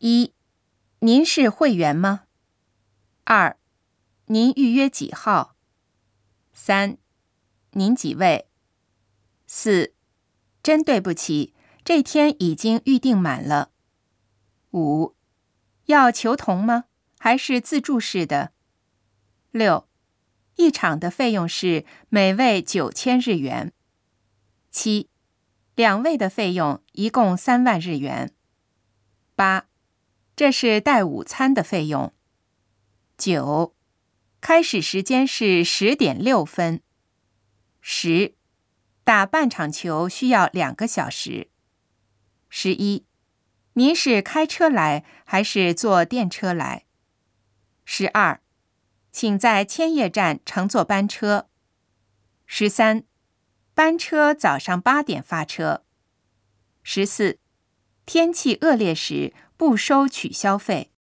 一，您是会员吗？二，您预约几号？三，您几位？四，真对不起，这天已经预定满了。五，要球童吗？还是自助式的？六，一场的费用是每位九千日元。七，两位的费用一共三万日元。八，这是带午餐的费用。九，开始时间是十点六分。十，打半场球需要两个小时。十一，您是开车来还是坐电车来？十二，请在千叶站乘坐班车。十三，班车早上八点发车。十四，天气恶劣时不收取消费。